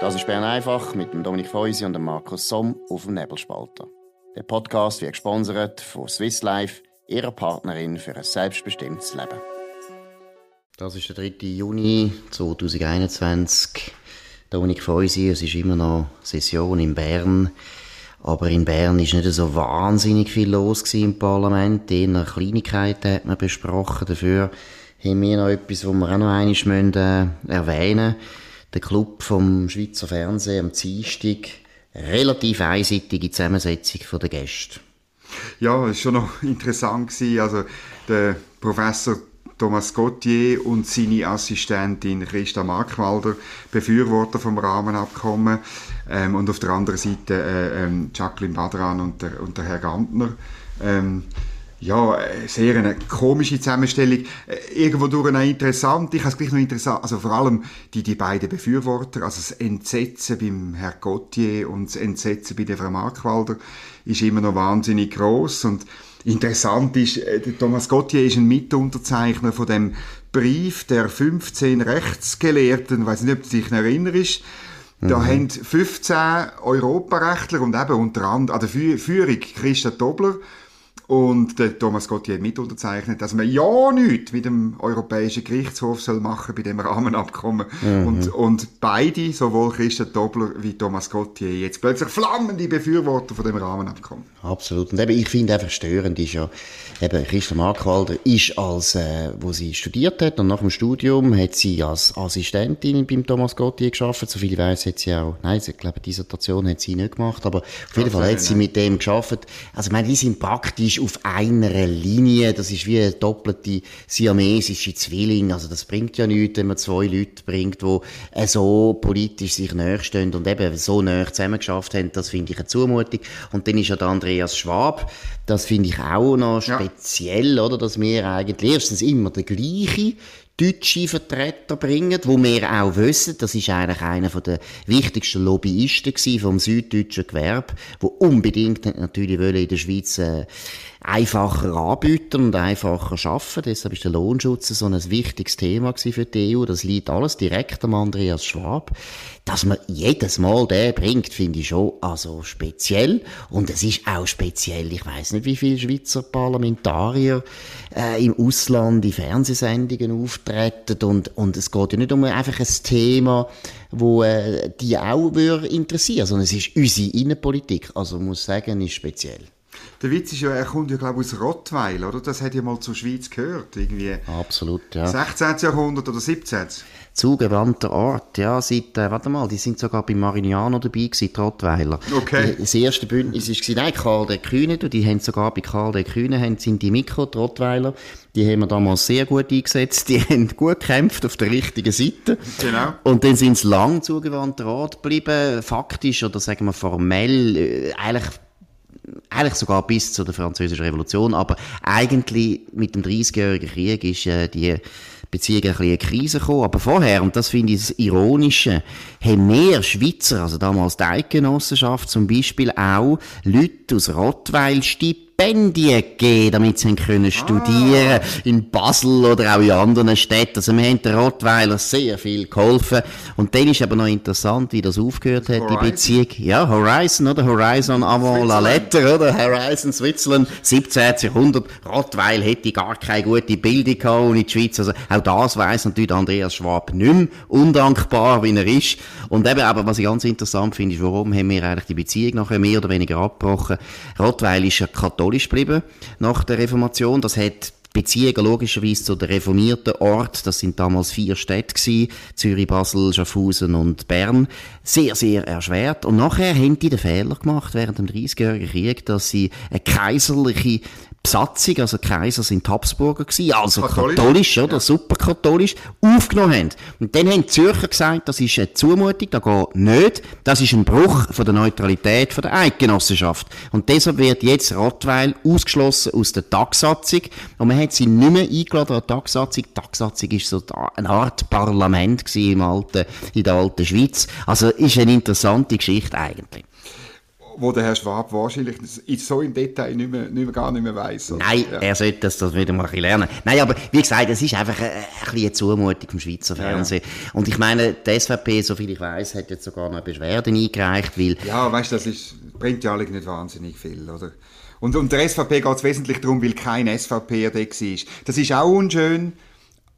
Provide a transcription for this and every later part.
Das ist Bern einfach mit dem Dominik Feusi und dem Markus Somm auf dem Nebelspalter. Der Podcast wird gesponsert von Swiss Life, ihrer Partnerin für ein selbstbestimmtes Leben. Das ist der 3. Juni 2021. Dominik Feusi, es ist immer noch Session in Bern. Aber in Bern ist nicht so wahnsinnig viel los im Parlament. Eher Kleinigkeiten hat man besprochen. Dafür haben wir noch etwas, wo wir auch noch einmal äh, erwähnen müssen der Club vom Schweizer Fernsehen am Dienstag relativ einseitige Zusammensetzung der Gäste. Ja, es war schon noch interessant. Also der Professor Thomas Gauthier und seine Assistentin Christa Markwalder, Befürworter vom Rahmenabkommen. Ähm, und auf der anderen Seite äh, ähm, Jacqueline Badran und der, und der Herr Gantner. Ähm, ja, äh, sehr eine komische Zusammenstellung. Äh, irgendwo durch auch interessant. Ich habe es gleich noch interessant, also vor allem die, die beiden Befürworter, also das Entsetzen beim Herrn Gauthier und das Entsetzen bei der Frau Markwalder ist immer noch wahnsinnig groß und interessant ist, äh, der Thomas Gauthier ist ein Mitunterzeichner von dem Brief der 15 Rechtsgelehrten, ich weiß nicht, ob du dich erinnerst, da mhm. haben 15 Europarechtler und eben unter anderem an der Führung Christa Dobler und der Thomas Gotti hat mit unterzeichnet, dass man ja nichts mit dem Europäischen Gerichtshof soll machen bei dem Rahmenabkommen. Mhm. Und, und beide, sowohl Christian Dobler wie Thomas Gotti, jetzt plötzlich flammende Befürworter von dem Rahmenabkommen. Absolut. Und eben, ich finde einfach störend ist ja, eben, Christa Markwalder ist als, äh, wo sie studiert hat und nach dem Studium hat sie als Assistentin beim Thomas Gotti geschafft. So viel ich weiß, hat sie auch, nein, ich glaube, Dissertation hat sie nicht gemacht, aber auf jeden Fall hat sie mit dem geschafft. Also, ich meine, die sind praktisch auf einer Linie. Das ist wie eine doppelte siamesische Zwilling. Also das bringt ja nichts, wenn man zwei Leute bringt, die so politisch sich näher stehen und eben so näher zusammengeschafft haben. Das finde ich eine Zumutung. Und dann ist ja der Andreas Schwab. Das finde ich auch noch speziell, ja. oder? Dass wir eigentlich erstens immer der gleiche deutsche Vertreter bringen, wo wir auch wissen, das ist eigentlich einer der wichtigsten Lobbyisten vom süddeutschen Gewerbe, wo unbedingt natürlich in der Schweiz äh, einfacher anbieten und einfacher schaffen. Deshalb ist der Lohnschutz so ein wichtiges Thema für die EU. Das liegt alles direkt am Andreas Schwab. Dass man jedes Mal den bringt, finde ich schon also speziell. Und es ist auch speziell. Ich weiß nicht, wie viele Schweizer Parlamentarier äh, im Ausland in Fernsehsendungen auftreten. Und, und es geht ja nicht um einfach ein Thema, wo äh, die auch interessieren, sondern es ist unsere Innenpolitik. Also muss sagen, ist speziell. Der Witz ist ja, er kommt ja, glaube ich, aus Rottweil, oder? Das hat ja mal zur Schweiz gehört, irgendwie. Absolut, ja. 16. Jahrhundert oder 17. Zugewandter Ort, ja, seit, äh, warte mal, die sind sogar bei Marignano dabei gewesen, die Rottweiler. Okay. Das erste Bündnis war, nein, Karl der Kühne, die haben sogar bei Karl der Kühne, haben, sind die Mikro, die Rottweiler, die haben wir damals sehr gut eingesetzt, die haben gut gekämpft auf der richtigen Seite. Genau. Und dann sind sie lang zugewandter Ort geblieben, faktisch oder sagen wir formell, äh, eigentlich eigentlich sogar bis zu der Französischen Revolution, aber eigentlich mit dem 30-jährigen Krieg ist äh, die Beziehung ein bisschen eine Krise gekommen. Aber vorher, und das finde ich das Ironische, haben mehr Schweizer, also damals die Eidgenossenschaft zum Beispiel auch Leute aus Rottweil Stipp Stipendien gegeben, damit sie können studieren ah. in Basel oder auch in anderen Städten. Also wir haben den Rottweiler sehr viel geholfen. Und dann ist aber noch interessant, wie das aufgehört hat, Horizon. die Beziehung. Ja, Horizon, oder? Horizon avant la lettre, oder? Horizon Switzerland, 17. Jahrhundert. Rottweil hätte gar keine gute Bildung gehabt ohne die Schweiz. Also auch das weiss natürlich Andreas Schwab nicht mehr. Undankbar, wie er ist. Und eben, aber was ich ganz interessant finde, ist, warum haben wir eigentlich die Beziehung nachher mehr oder weniger abgebrochen? Rottweil ist ja katholisch katholisch geblieben nach der Reformation. Das hat Beziehungen logischerweise zu den reformierten Ort, das sind damals vier Städte gewesen, Zürich, Basel, Schaffhausen und Bern, sehr, sehr erschwert. Und nachher haben die den Fehler gemacht während dem 30-jährigen Krieg, dass sie eine kaiserliche Besatzung, also Kaiser sind Habsburger gewesen, also katholisch, katholisch oder? Ja. Super katholisch, aufgenommen haben. Und dann haben die Zürcher gesagt, das ist eine Zumutung, das geht nicht, das ist ein Bruch von der Neutralität von der Eidgenossenschaft. Und deshalb wird jetzt Rottweil ausgeschlossen aus der Tagsatzung und man hat sie nicht mehr eingeladen an die Tagsatzung. Die Tagsatzung ist so eine Art Parlament gewesen im alten, in der alten Schweiz. Also ist eine interessante Geschichte eigentlich. Wo der Herr Schwab wahrscheinlich so im Detail nicht mehr, nicht mehr, gar nicht mehr weiss. Nein, ja. er sollte das, das wieder mal ein lernen. Nein, aber wie gesagt, es ist einfach eine, eine, eine Zumutung vom Schweizer Fernsehen. Ja. Und ich meine, die SVP, soviel ich weiß, hat jetzt sogar noch Beschwerden eingereicht, weil... Ja, weißt du, das ist, bringt ja nicht wahnsinnig viel, oder? Und, und der SVP geht es wesentlich darum, weil kein SVP da war. Das ist auch unschön,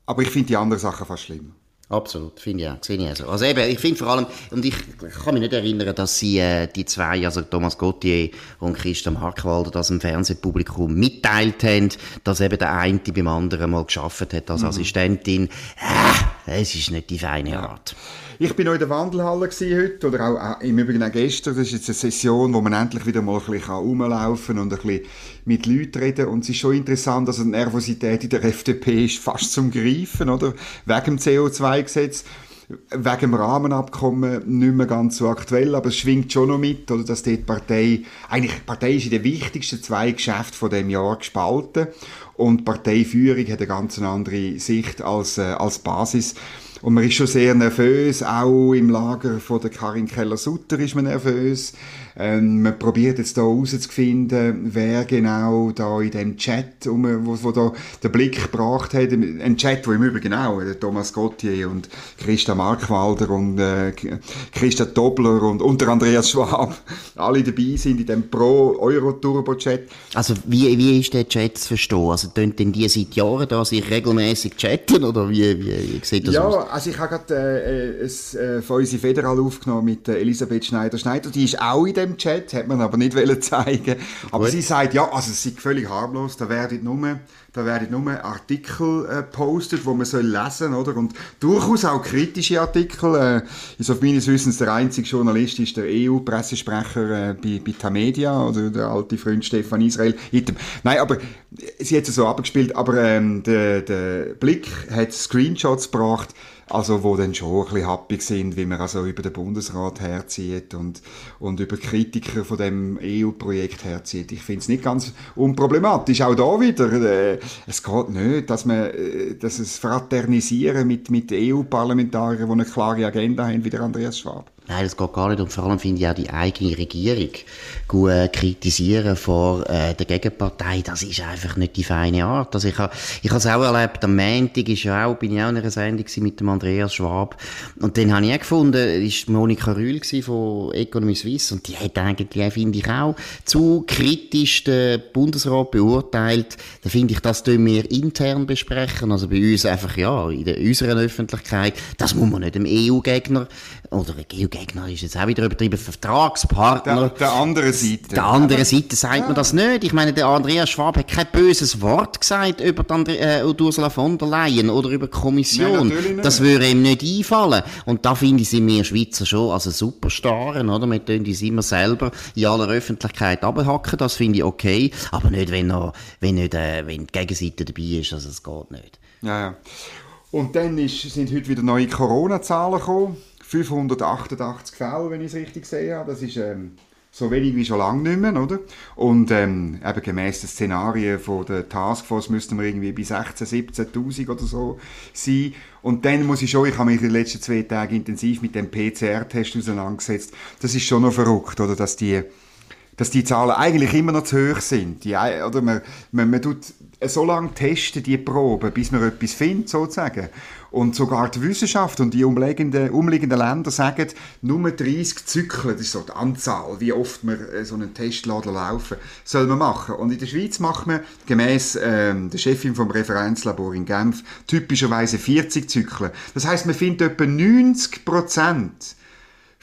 aber ich finde die anderen Sachen fast schlimm. Absolut, finde ich auch. Sehe ich also. also eben, ich finde vor allem, und ich kann mich nicht erinnern, dass sie äh, die zwei, also Thomas Gauthier und Christian Markwalder, das im Fernsehpublikum mitteilt haben, dass eben der eine beim anderen mal geschafft hat als mhm. Assistentin. Äh, es ist nicht die feine Art. Ich bin noch in der Wandelhalle heute, oder auch im Übrigen auch gestern. Das ist jetzt eine Session, wo man endlich wieder mal ein bisschen rumlaufen und ein bisschen mit Leuten reden. Und es ist schon interessant, dass die Nervosität in der FDP ist fast zum Greifen, oder? Wegen dem CO2-Gesetz wegen dem Rahmenabkommen nicht mehr ganz so aktuell, aber es schwingt schon noch mit, oder, dass die Partei, eigentlich, die Partei ist in den wichtigsten zwei Geschäften von dem Jahr gespalten und die Parteiführung hat eine ganz andere Sicht als, äh, als Basis. Und man ist schon sehr nervös, auch im Lager von der Karin Keller-Sutter ist man nervös. Ähm, man probiert jetzt da herauszufinden, wer genau da in dem Chat, um, wo, wo da der Blick gebracht hat, ein Chat, wo im Übrigen auch äh, Thomas Gauthier und Christa Markwalder und äh, Christa Dobler und unter Andreas Schwab alle dabei sind in dem Pro-Euro-Turbo-Chat. Also wie, wie ist der Chat zu verstehen? Also tun denn die seit Jahren da sich regelmäßig chatten oder wie, wie, wie sieht das ja, aus? also ich habe gerade äh, es äh, von unserer Federal aufgenommen mit äh, Elisabeth Schneider-Schneider. Die ist auch in dem Chat, hat man aber nicht zeigen Aber Gut. sie sagt, ja, also es ist völlig harmlos, da werden nur da werden nur Artikel äh, gepostet, wo man soll lesen oder und durchaus auch kritische Artikel. Äh, ist auf meines Wissens der einzige Journalist ist der EU-Pressesprecher äh, bei, bei Tamedia oder der alte Freund Stefan Israel. Nein, aber sie hat es so abgespielt, aber ähm, der, der Blick hat Screenshots gebracht also wo dann schon ein bisschen happy sind, wie man also über den Bundesrat herzieht und, und über Kritiker von dem EU-Projekt herzieht. Ich finde es nicht ganz unproblematisch. Auch da wieder, äh, es geht nicht, dass man, äh, dass es fraternisieren mit, mit EU-Parlamentariern, die eine klare Agenda haben, wie der Andreas Schwab. Nein, das geht gar nicht. Und vor allem finde ich auch die eigene Regierung gut kritisieren vor äh, der Gegenpartei. Das ist einfach nicht die feine Art. Also ich habe ich es auch erlebt. Am Montag ist ja auch, bin ich auch in einer Sendung mit dem Andreas Schwab. Und dann habe ich auch gefunden, ist Monika Rühl von Economy Suisse. Und die hat eigentlich, finde ich auch, zu kritisch den Bundesrat beurteilt. Da finde ich, das tun wir intern besprechen. Also bei uns einfach, ja, in der, unserer Öffentlichkeit. Das muss man nicht dem EU-Gegner oder EU-Gegner ist jetzt auch wieder übertrieben, Vertragspartner. Der, der andere Seite. Der andere Seite sagt ja. man das nicht. Ich meine, der Andreas Schwab hat kein böses Wort gesagt über die äh, Ursula von der Leyen oder über die Kommission. Nein, das würde ihm nicht einfallen. Und da finde ich, sind wir Schweizer schon also Superstaren, oder? Wir tun uns immer selber in aller Öffentlichkeit abhacken, das finde ich okay. Aber nicht, wenn, noch, wenn, nicht, äh, wenn die Gegenseite dabei ist, also es geht nicht. Ja, ja. Und dann ist, sind heute wieder neue Corona-Zahlen gekommen. 588 Fälle, wenn ich es richtig sehe. Das ist ähm, so wenig wie schon lange nicht mehr, oder? Und ähm, eben gemäss den Szenarien von der Taskforce müssten wir irgendwie bei 16.000, 17.000 oder so sein. Und dann muss ich schon, ich habe mich in den letzten zwei Tagen intensiv mit dem PCR-Test auseinandergesetzt. Das ist schon noch verrückt, oder? Dass die, dass die Zahlen eigentlich immer noch zu hoch sind. Die, oder man, man, man tut so lange testen, die Proben, bis man etwas findet, sozusagen. Und sogar die Wissenschaft und die umliegenden, umliegenden Länder sagen, nur 30 Zyklen, das ist so die Anzahl, wie oft man äh, so einen Testladen laufen, soll man machen. Und in der Schweiz macht man gemäß ähm, der Chefin vom Referenzlabor in Genf typischerweise 40 Zyklen. Das heißt, man findet etwa 90 Prozent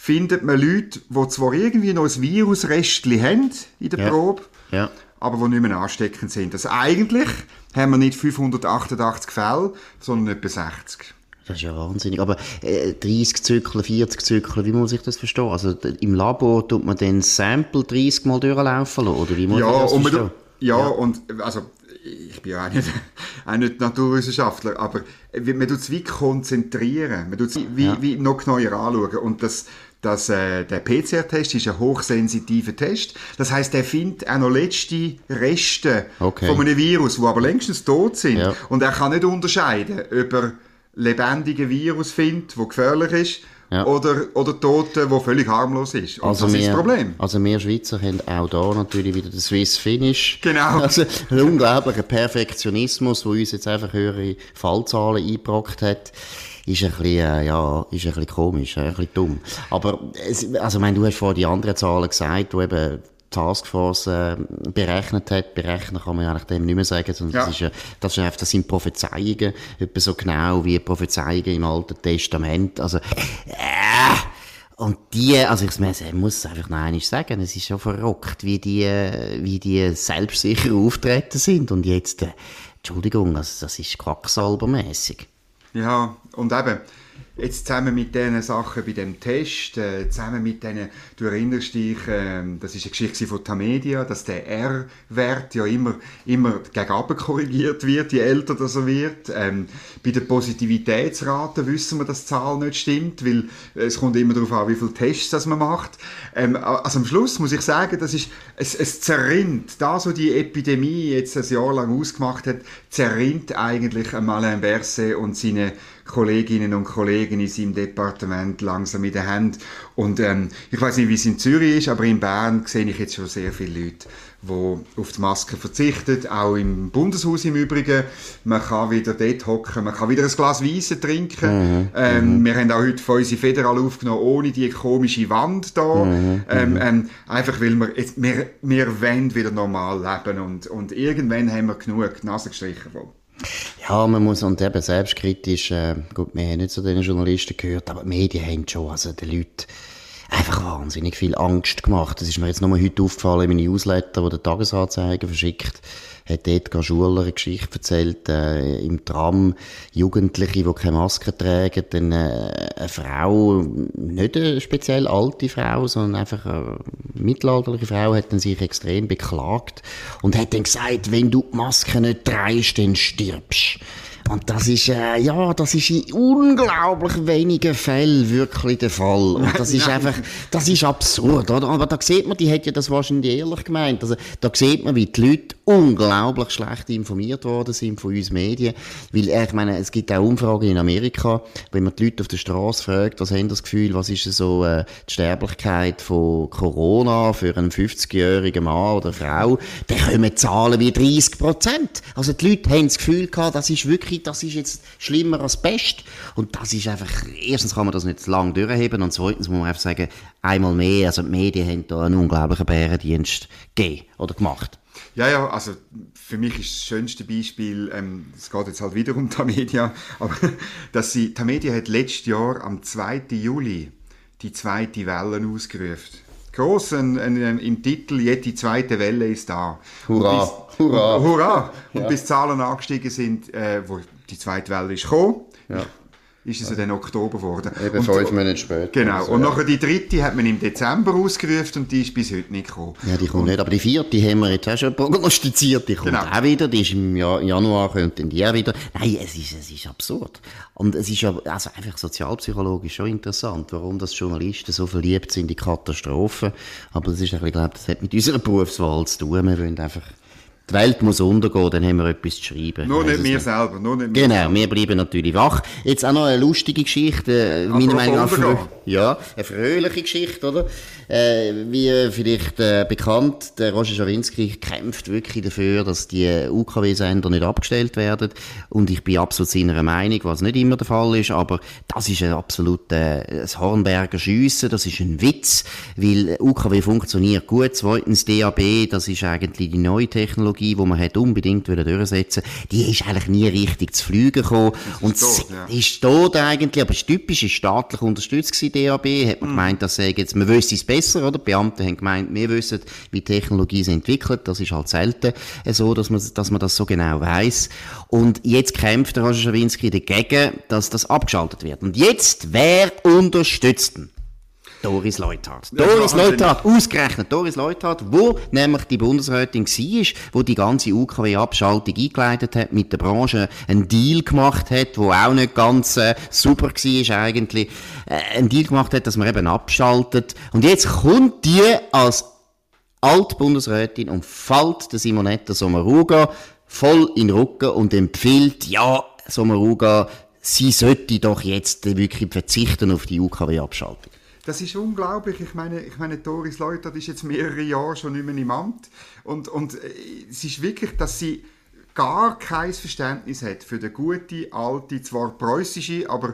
findet man Leute, die zwar irgendwie noch ein Virusrestchen haben in der ja. Probe, ja. aber die nicht mehr ansteckend sind. Also eigentlich haben wir nicht 588 Fälle, sondern etwa 60. Das ist ja wahnsinnig. Aber äh, 30 Zyklen, 40 Zyklen, wie muss ich das verstehen? Also im Labor tut man den Sample 30 Mal durchlaufen lassen, oder wie muss ja, ich das verstehen? Man, ja, ja, und also ich bin ja auch nicht, auch nicht Naturwissenschaftler, aber man tut es wie konzentrieren, man tut es wie, ja. wie noch neuer anschauen und das dass äh, der PCR-Test ist ein hochsensitiver Test. Das heißt, er findet auch noch letzte Reste okay. von einem Virus, die aber längstens tot sind. Ja. Und er kann nicht unterscheiden, ob er lebendigen Virus findet, der gefährlich ist, ja. oder, oder Tote, der völlig harmlos ist. Und also das wir, ist das Problem. Also wir Schweizer haben auch da natürlich wieder den Swiss Finish. Genau. Also ein unglaublicher Perfektionismus, der uns jetzt einfach höhere Fallzahlen eingebrockt hat ist ein bisschen, äh, ja, ist ein bisschen komisch, ein bisschen dumm. Aber, es, also, ich meine, du hast vorhin die anderen Zahlen gesagt, die eben Taskforce äh, berechnet hat. Berechnen kann man eigentlich dem nicht mehr sagen, sondern ja. das, ist, äh, das, ist einfach, das sind Prophezeiungen, etwa so genau wie Prophezeiungen im Alten Testament. Also, äh, und die, also ich muss es einfach noch einmal sagen, es ist schon verrückt, wie die, wie die selbstsicher auftreten sind. Und jetzt, äh, Entschuldigung, also das ist quacksalbermässig. Ja, und eben, Jetzt zusammen mit diesen Sachen bei dem Test, äh, zusammen mit denen, du erinnerst dich, äh, das ist eine Geschichte von Tamedia, dass der R-Wert ja immer, immer gegen korrigiert wird, je älter das er wird. Ähm, bei der Positivitätsrate wissen wir, dass die Zahl nicht stimmt, weil es kommt immer darauf an, wie viele Tests das man macht. Ähm, also am Schluss muss ich sagen, das ist, es, es zerrinnt, da so die Epidemie jetzt ein Jahr lang ausgemacht hat, zerrinnt eigentlich Alain Berset und seine Kolleginnen und Kollegen in seinem Departement langsam in der Hand. Und ähm, ich weiß nicht, wie es in Zürich ist, aber in Bern sehe ich jetzt schon sehr viele Leute, die auf die Maske verzichten, auch im Bundeshaus im Übrigen. Man kann wieder dort hocken, man kann wieder ein Glas Weisse trinken. Mhm. Ähm, mhm. Wir haben auch heute von unsere Federal aufgenommen, ohne die komische Wand da. Mhm. Ähm, mhm. ähm, einfach weil wir, jetzt, wir, wir wollen wieder normal leben und, und irgendwann haben wir genug Nase gestrichen von. Ja, man muss, und eben selbstkritisch, äh, gut, wir haben nicht zu den Journalisten gehört, aber die Medien haben schon, also den Leuten einfach wahnsinnig viel Angst gemacht. Das ist mir jetzt nochmal heute aufgefallen in meinem Newsletter, wo der Tagesanzeiger verschickt hat Edgar Schuler eine Geschichte erzählt, äh, im Tram, Jugendliche, die keine Maske tragen, dann äh, eine Frau, nicht eine speziell alte Frau, sondern einfach eine mittelalterliche Frau, hat dann sich extrem beklagt und hat dann gesagt, wenn du die Maske nicht trägst, dann stirbst. Und das ist, äh, ja, das ist in unglaublich wenigen Fällen wirklich der Fall. Und das ist einfach, das ist absurd, oder? Aber da sieht man, die hat ja das wahrscheinlich ehrlich gemeint. Also, da sieht man, wie die Leute unglaublich schlecht informiert worden sind von uns Medien. Weil, äh, ich meine, es gibt auch Umfragen in Amerika, wenn man die Leute auf der Straße fragt, was haben das Gefühl, was ist so, äh, die Sterblichkeit von Corona für einen 50-jährigen Mann oder Frau, dann kommen Zahlen wie 30 Prozent. Also, die Leute haben das Gefühl gehabt, das ist wirklich das ist jetzt schlimmer als Pest. Und das ist einfach, erstens kann man das nicht lang durchheben und zweitens muss man einfach sagen, einmal mehr, also die Medien haben da einen unglaublichen Bärendienst gegeben oder gemacht. Ja, ja, also für mich ist das schönste Beispiel, ähm, es geht jetzt halt wieder um Tamedia, aber dass sie, Tamedia hat letztes Jahr am 2. Juli die zweite Welle ausgerufen. Gross ein, ein, im Titel, jede zweite Welle ist da. Hurra! Bis, hurra! Hurra! Und ja. bis Zahlen angestiegen sind, äh, wo die zweite Welle ist gekommen, ja ist es ja dann Oktober geworden. Eben und, fünf Monate später. Genau. Also, und ja. nachher die dritte hat man im Dezember ausgerufen und die ist bis heute nicht gekommen. Ja, die kommt und, nicht. Aber die vierte haben wir jetzt auch schon prognostiziert. Die kommt genau. auch wieder. Die ist im Januar, kommt dann die auch wieder. Nein, es ist, es ist absurd. Und es ist ja, also einfach sozialpsychologisch schon interessant, warum das Journalisten so verliebt sind in die Katastrophen. Aber das ist, ich glaube, das hat mit unserer Berufswahl zu tun. Wir wollen einfach die Welt muss untergehen, dann haben wir etwas zu schreiben. Nur nicht wir selber, nur nicht Genau, selber. wir bleiben natürlich wach. Jetzt auch noch eine lustige Geschichte, äh, meiner Meinung nach. Ja, eine fröhliche Geschichte, oder? Äh, wie vielleicht äh, bekannt, der Roger Schawinski kämpft wirklich dafür, dass die UKW-Sender nicht abgestellt werden. Und ich bin absolut seiner Meinung, was nicht immer der Fall ist, aber das ist ein absolut äh, ein Hornberger Schiessen, das ist ein Witz, weil UKW funktioniert gut. Zweitens DAB, das ist eigentlich die neue Technologie Technologie, die man hat unbedingt durchsetzen die ist eigentlich nie richtig zu fliegen gekommen. Und tot, ja. ist tot eigentlich, aber es typisch, ist staatlich unterstützt gewesen, DAB, hat man mm. gemeint, dass sagen jetzt, man wüsste es besser, oder? Die Beamte haben gemeint, wir wissen, wie Technologie sich entwickelt, das ist halt selten so, dass man, dass man das so genau weiß. Und jetzt kämpft der Roger Schawinski dagegen, dass das abgeschaltet wird. Und jetzt, wer unterstützt ihn? Doris Leuthard. Doris Leuthard, ausgerechnet Doris Leuthard, wo nämlich die Bundesrätin war, wo die ganze UKW-Abschaltung eingeleitet hat, mit der Branche einen Deal gemacht hat, wo auch nicht ganz äh, super war eigentlich, äh, einen Deal gemacht hat, dass man eben abschaltet. Und jetzt kommt die als Altbundesrätin und fällt der Simonetta Sommaruga voll in den Rücken und empfiehlt, ja, Sommaruga, sie sollte doch jetzt wirklich verzichten auf die UKW-Abschaltung. Das ist unglaublich. Ich meine, ich meine Doris Leutert ist jetzt mehrere Jahre schon nicht mehr im Amt. Und, und äh, es ist wirklich, dass sie gar kein Verständnis hat für den guten, alte, zwar preußische, aber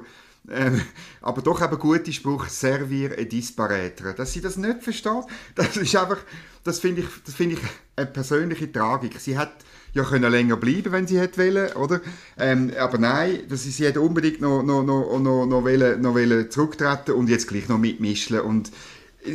ähm, aber doch eben gute Spruch, servir et disparaître. Dass sie das nicht versteht, das ist einfach, das finde ich, das finde ich eine persönliche Tragik. Sie hat ja können länger bleiben, wenn sie hätte wollen, oder? Ähm, aber nein, das ist, sie hätte unbedingt noch, noch, noch, noch, noch, wollen, noch wollen zurücktreten und jetzt gleich noch mitmischen und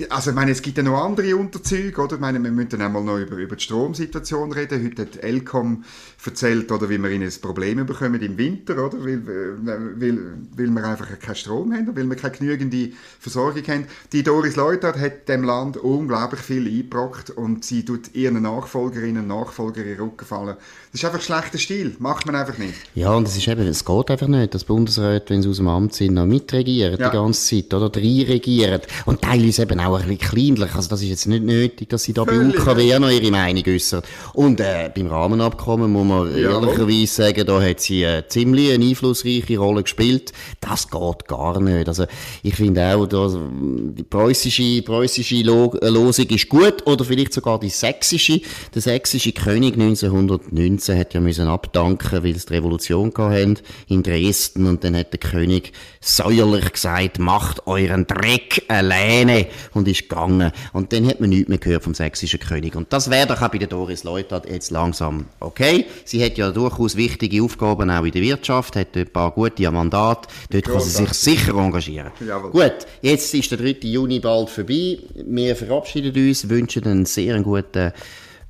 also ich meine, es gibt ja noch andere Unterzüge, oder? Ich meine, wir müssen dann einmal noch über, über die Stromsituation reden. Heute hat Elcom erzählt, oder, wie wir ihnen ein Problem bekommen im Winter, oder? Weil, weil, weil wir einfach keinen Strom haben, weil wir keine genügende Versorgung haben. Die Doris Leuthard hat dem Land unglaublich viel eingebracht und sie tut ihren Nachfolgerinnen und Nachfolgern in den Rücken fallen. Das ist einfach schlechter Stil. Macht man einfach nicht. Ja, und es ist eben, es geht einfach nicht, dass Bundesräte, wenn sie aus dem Amt sind, noch mitregieren, ja. die ganze Zeit, oder? Drei regieren. Und teilweise eben auch ein bisschen kleinlich. Also das ist jetzt nicht nötig, dass sie da Völlig. bei UKW noch ihre Meinung äußern. Und äh, beim Rahmenabkommen muss man ja. ehrlicherweise sagen, da hat sie äh, ziemlich eine einflussreiche Rolle gespielt. Das geht gar nicht. Also ich finde auch, dass die preußische, preußische äh, Losung ist gut oder vielleicht sogar die sächsische. Der sächsische König 1919 hat ja müssen abdanken, weil sie die Revolution hatten in Dresden und dann hat der König säuerlich gesagt, macht euren Dreck alleine und ist gegangen. Und dann hat man nichts mehr gehört vom sächsischen König. Und das wäre doch auch bei der Doris Leuthard jetzt langsam okay. Sie hat ja durchaus wichtige Aufgaben auch in der Wirtschaft, hat ein paar gute Mandate. Dort kann sie sich sicher engagieren. Jawohl. Gut, jetzt ist der 3. Juni bald vorbei. Wir verabschieden uns, wünschen einen sehr guten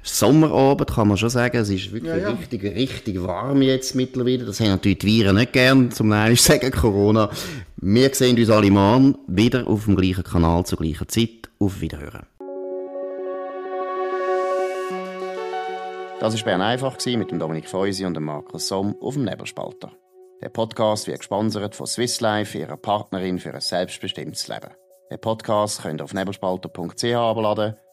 Sommerabend, kann man schon sagen. Es ist wirklich ja, ja. richtig, richtig warm jetzt mittlerweile. Das haben natürlich die Viren nicht gern, zum einen sagen Corona. Wir sehen uns alle morgen wieder auf dem gleichen Kanal zur gleichen Zeit. Auf Wiederhören. Das war Bern einfach mit dem Dominik Feusi und dem Markus Somm auf dem Nebelspalter. Der Podcast wird gesponsert von Swiss Life, ihrer Partnerin für ein selbstbestimmtes Leben. Den Podcast könnt ihr auf nebelspalter.ch abladen